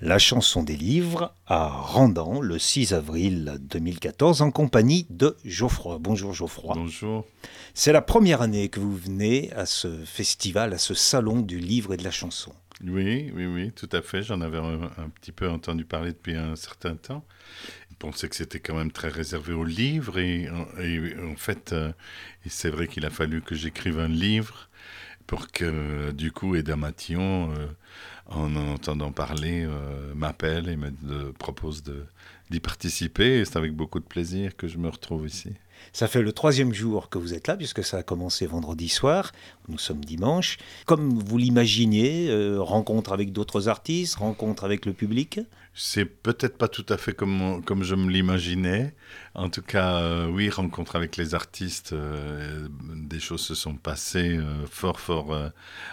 La chanson des livres à Randan le 6 avril 2014 en compagnie de Geoffroy. Bonjour Geoffroy. Bonjour. C'est la première année que vous venez à ce festival, à ce salon du livre et de la chanson. Oui, oui, oui, tout à fait. J'en avais un, petit peu entendu parler depuis un certain temps. Je pensais que c'était quand même très réservé aux livres et, en fait, euh, c'est vrai qu'il a fallu que j'écrive un livre pour que du coup Eda Matillon, euh, en entendant parler, euh, m'appelle et me propose d'y participer. C'est avec beaucoup de plaisir que je me retrouve ici. Ça fait le troisième jour que vous êtes là, puisque ça a commencé vendredi soir. Nous sommes dimanche. Comme vous l'imaginez, euh, rencontre avec d'autres artistes, rencontre avec le public? C'est peut-être pas tout à fait comme, comme je me l'imaginais. En tout cas, euh, oui, rencontre avec les artistes, euh, des choses se sont passées fort, fort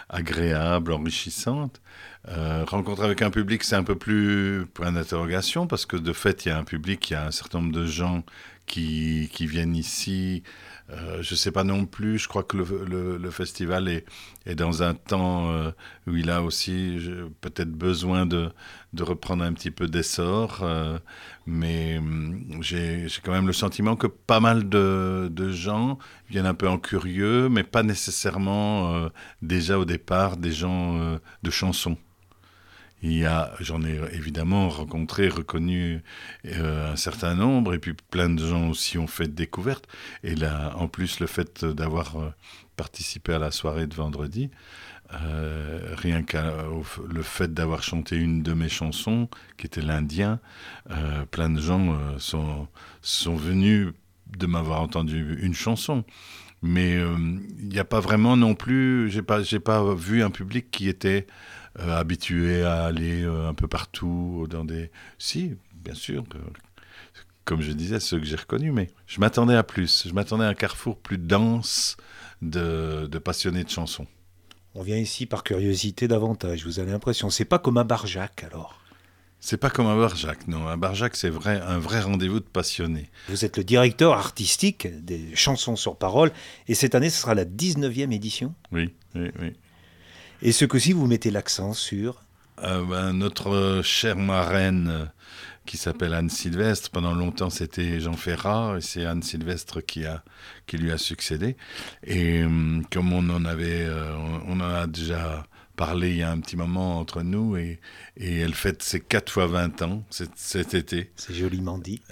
agréables, enrichissantes. rencontre avec un public, c'est un peu plus point d'interrogation, parce que de fait, il y a un public, il y a un certain nombre de gens qui, qui viennent ici. Euh, je ne sais pas non plus, je crois que le, le, festival est, est, dans un temps euh, où il a aussi peut-être besoin de, de, reprendre un petit peu d'essor, euh, mais hum, j'ai quand même le sentiment que pas mal de, de, gens viennent un peu en curieux, mais pas nécessairement déjà au départ des gens de chansons. Il y a, j'en ai évidemment rencontré, reconnu euh, un certain nombre, et puis plein de gens aussi ont fait découverte. Et là, en plus, le fait d'avoir euh, participé à la soirée de vendredi, euh, rien que le fait d'avoir chanté une de mes chansons, qui était l'Indien, plein de gens sont, sont venus de m'avoir entendu une chanson. Mais il n'y a pas vraiment non plus, j'ai pas, pas vu un public qui était euh, habitué à aller euh, un peu partout dans des... Si, bien sûr, comme je disais, ceux que j'ai reconnus, mais je m'attendais à plus. Je m'attendais à un carrefour plus dense de, passionnés de chansons. On vient ici par curiosité davantage, vous avez l'impression. C'est pas comme à Barjac alors? C'est pas comme à Barjac, non. À Barjac, c'est vrai, un vrai rendez-vous de passionnés. Vous êtes le directeur artistique des chansons sur parole, et cette année, ce sera la 19e édition? Oui, oui, oui. Et ce coup-ci, vous mettez l'accent sur euh, ben, Notre chère marraine euh, qui s'appelle Anne Sylvestre. Pendant longtemps, c'était Jean Ferrat, et c'est Anne Sylvestre qui, a, qui lui a succédé. Et hum, comme on en avait, euh, on, en a déjà parlé il y a un petit moment entre nous, et, et elle fête ses 4 fois 20 ans cet, été. C'est joliment dit.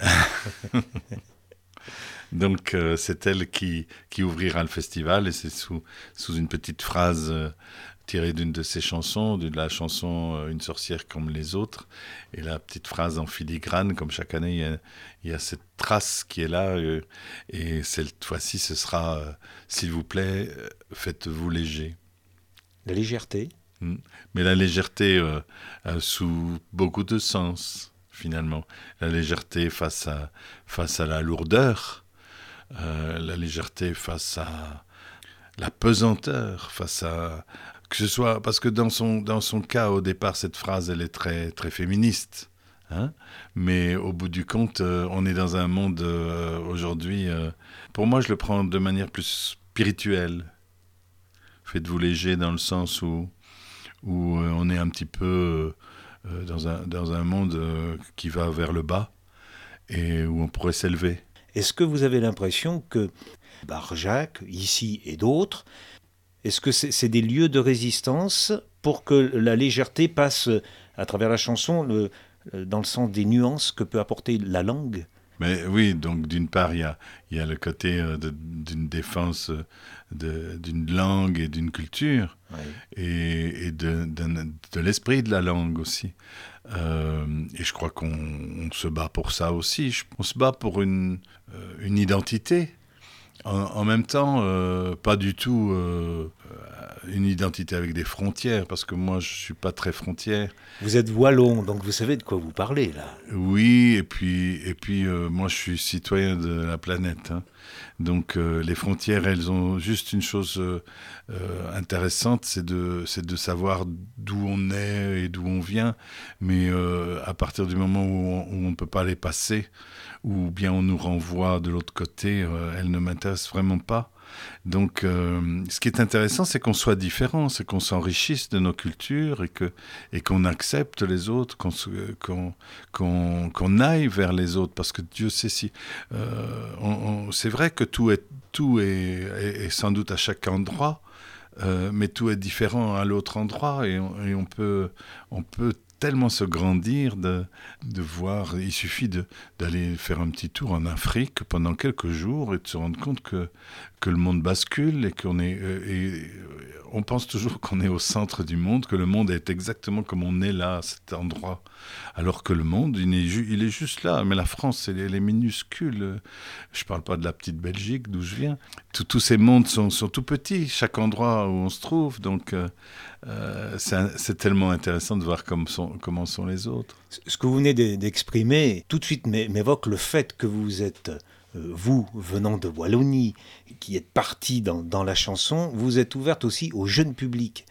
Donc c'est elle qui, qui ouvrira le festival, et c'est sous, sous une petite phrase tiré d'une de ses chansons, de la chanson euh, Une sorcière comme les autres. Et la petite phrase en filigrane, comme chaque année, il y a, cette trace qui est là. Euh, et cette fois-ci, ce sera euh, S'il vous plaît, faites-vous léger. La légèreté hmm. Mais la légèreté sous beaucoup de sens, finalement. La légèreté face à, face à la lourdeur. la légèreté face à la pesanteur, face à, que ce soit parce que dans son, dans son cas, au départ, cette phrase, elle est très, très féministe. Hein Mais au bout du compte, euh, on est dans un monde euh, aujourd'hui. Euh, pour moi, je le prends de manière plus spirituelle. Faites-vous léger dans le sens où, où on est un petit peu dans, un, dans un monde qui va vers le bas et où on pourrait s'élever. Est-ce que vous avez l'impression que Barjac, ici et d'autres, est-ce que c'est des lieux de résistance pour que la légèreté passe à travers la chanson dans le sens des nuances que peut apporter la langue? Mais oui, donc d'une part, il y a, y a, le côté euh, d'une défense euh, d'une langue et d'une culture, et, et, de, de, l'esprit de la langue aussi. Euh, et je crois qu'on se bat pour ça aussi. On se bat pour une, une identité. En, même temps, euh, pas du tout euh, une identité avec des frontières, parce que moi, je suis pas très frontière. Vous êtes wallon, donc vous savez de quoi vous parlez, là. Oui, et puis, et puis euh, moi, je suis citoyen de la planète. Hein. Donc, les frontières, elles ont juste une chose intéressante, c'est de, de savoir d'où on est et d'où on vient. Mais à partir du moment où on ne peut pas les passer, ou bien on nous renvoie de l'autre côté, elles ne m'intéressent vraiment pas. Donc, euh, ce qui est intéressant, c'est qu'on soit différent, c'est qu'on s'enrichisse de nos cultures et que et qu'on accepte les autres, qu'on qu'on qu'on aille vers les autres, parce que Dieu sait si. Euh, c'est vrai que tout est tout est, sans doute à chaque endroit. Euh, mais tout est différent à l'autre endroit et on, et on, peut, on peut tellement se grandir de, voir. Il suffit d'aller faire un petit tour en Afrique pendant quelques jours et de se rendre compte que, le monde bascule et qu'on est. Euh, on pense toujours qu'on est au centre du monde, que le monde est exactement comme on est là, cet endroit. Alors que le monde, il est, juste là. Mais la France, elle, est minuscule. Je ne parle pas de la petite Belgique, d'où je viens. tous ces mondes sont, tout petits, chaque endroit où on se trouve. Donc, euh, euh, c'est tellement intéressant de voir sont, comment sont les autres. Ce que vous venez d'exprimer, tout de suite m'évoque le fait que vous êtes vous, venant de Wallonie, qui êtes parti dans, la chanson, vous êtes ouverte aussi au jeune public.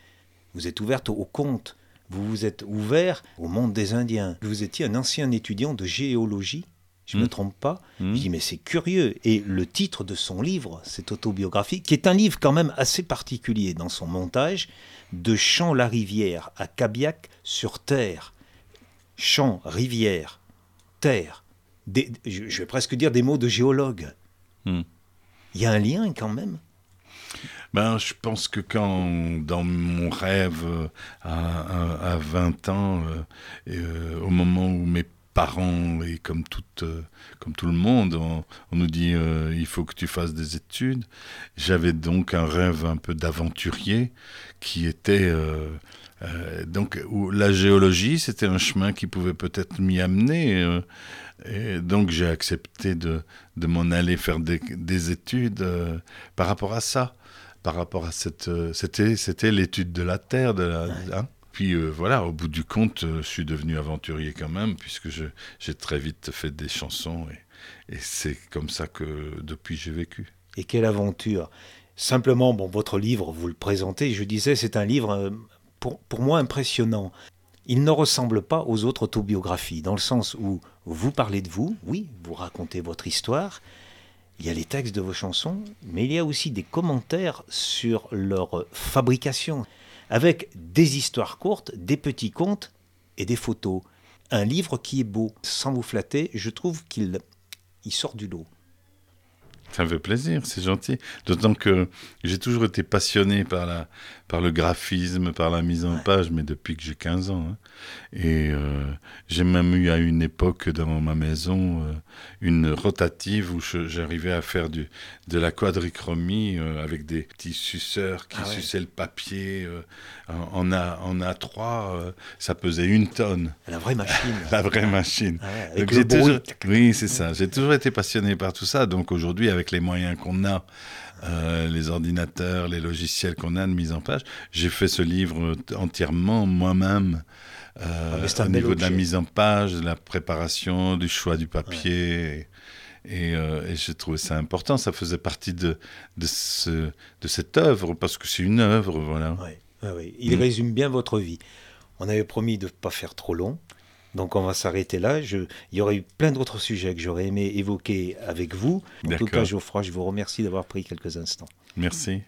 Vous êtes ouverte au conte. Vous vous êtes ouvert au monde des Indiens. Vous étiez un ancien étudiant de géologie. Je ne me hmm. trompe pas. Hmm. Je dis, mais c'est curieux. Et le titre de son livre, cette autobiographie, qui est un livre quand même assez particulier dans son montage, De Champ-la-Rivière à Cabiac sur Terre. Champ, rivière, terre je vais presque dire des mots de géologue. Hmm. Il y a un lien quand même? Ben, je pense que quand, dans mon rêve à, à, 20 ans, euh, euh, au moment où mes parents, et comme, tout, euh, comme tout le monde, on, nous dit il faut que tu fasses des études, j'avais donc un rêve un peu d'aventurier qui était. Donc, où la géologie, c'était un chemin qui pouvait peut-être m'y amener. Et donc j'ai accepté de, de m'en aller faire des, des études euh, par rapport à ça, par rapport à cette... Euh, c'était, c'était l'étude de la Terre. De la, hein. Puis euh, voilà, au bout du compte, je suis devenu aventurier quand même, puisque je, j'ai très vite fait des chansons, et, et c'est comme ça que depuis j'ai vécu. Et quelle aventure Simplement, bon, votre livre, vous le présentez, je disais, c'est un livre pour, moi impressionnant il ne ressemble pas aux autres autobiographies, dans le sens où vous parlez de vous, oui, vous racontez votre histoire, il y a les textes de vos chansons, mais il y a aussi des commentaires sur leur fabrication, avec des histoires courtes, des petits contes et des photos. Un livre qui est beau. Sans vous flatter, je trouve qu'il il sort du lot. Ça me fait plaisir, c'est gentil. D'autant que j'ai toujours été passionné par, la, par le graphisme, par la mise en page, mais depuis que j'ai 15 ans. Hein. Et euh, j'ai même eu à une époque dans ma maison euh, une rotative où j'arrivais à faire du, de la quadrichromie euh, avec des petits suceurs qui ah suçaient le papier. en, A, en A3, ça pesait une tonne. La vraie machine. la vraie machine. Ah toujours... Oui, c'est ça. J'ai toujours été passionné par tout ça. Donc aujourd'hui, avec les moyens qu'on a, euh, les ordinateurs, les logiciels qu'on a de mise en page. J'ai fait ce livre entièrement moi-même. Euh, ah, au niveau de la mise en page, de la préparation, du choix du papier. Et, euh, et j'ai trouvé ça important. Ça faisait partie de, de, ce, de cette œuvre, parce que c'est une œuvre, voilà. Oui, Il mm. résume bien votre vie. On avait promis de ne pas faire trop long. Donc on va s'arrêter là. Je... Il y aurait eu plein d'autres sujets que j'aurais aimé évoquer avec vous. En tout cas, Geoffroy, je vous remercie d'avoir pris quelques instants. Merci.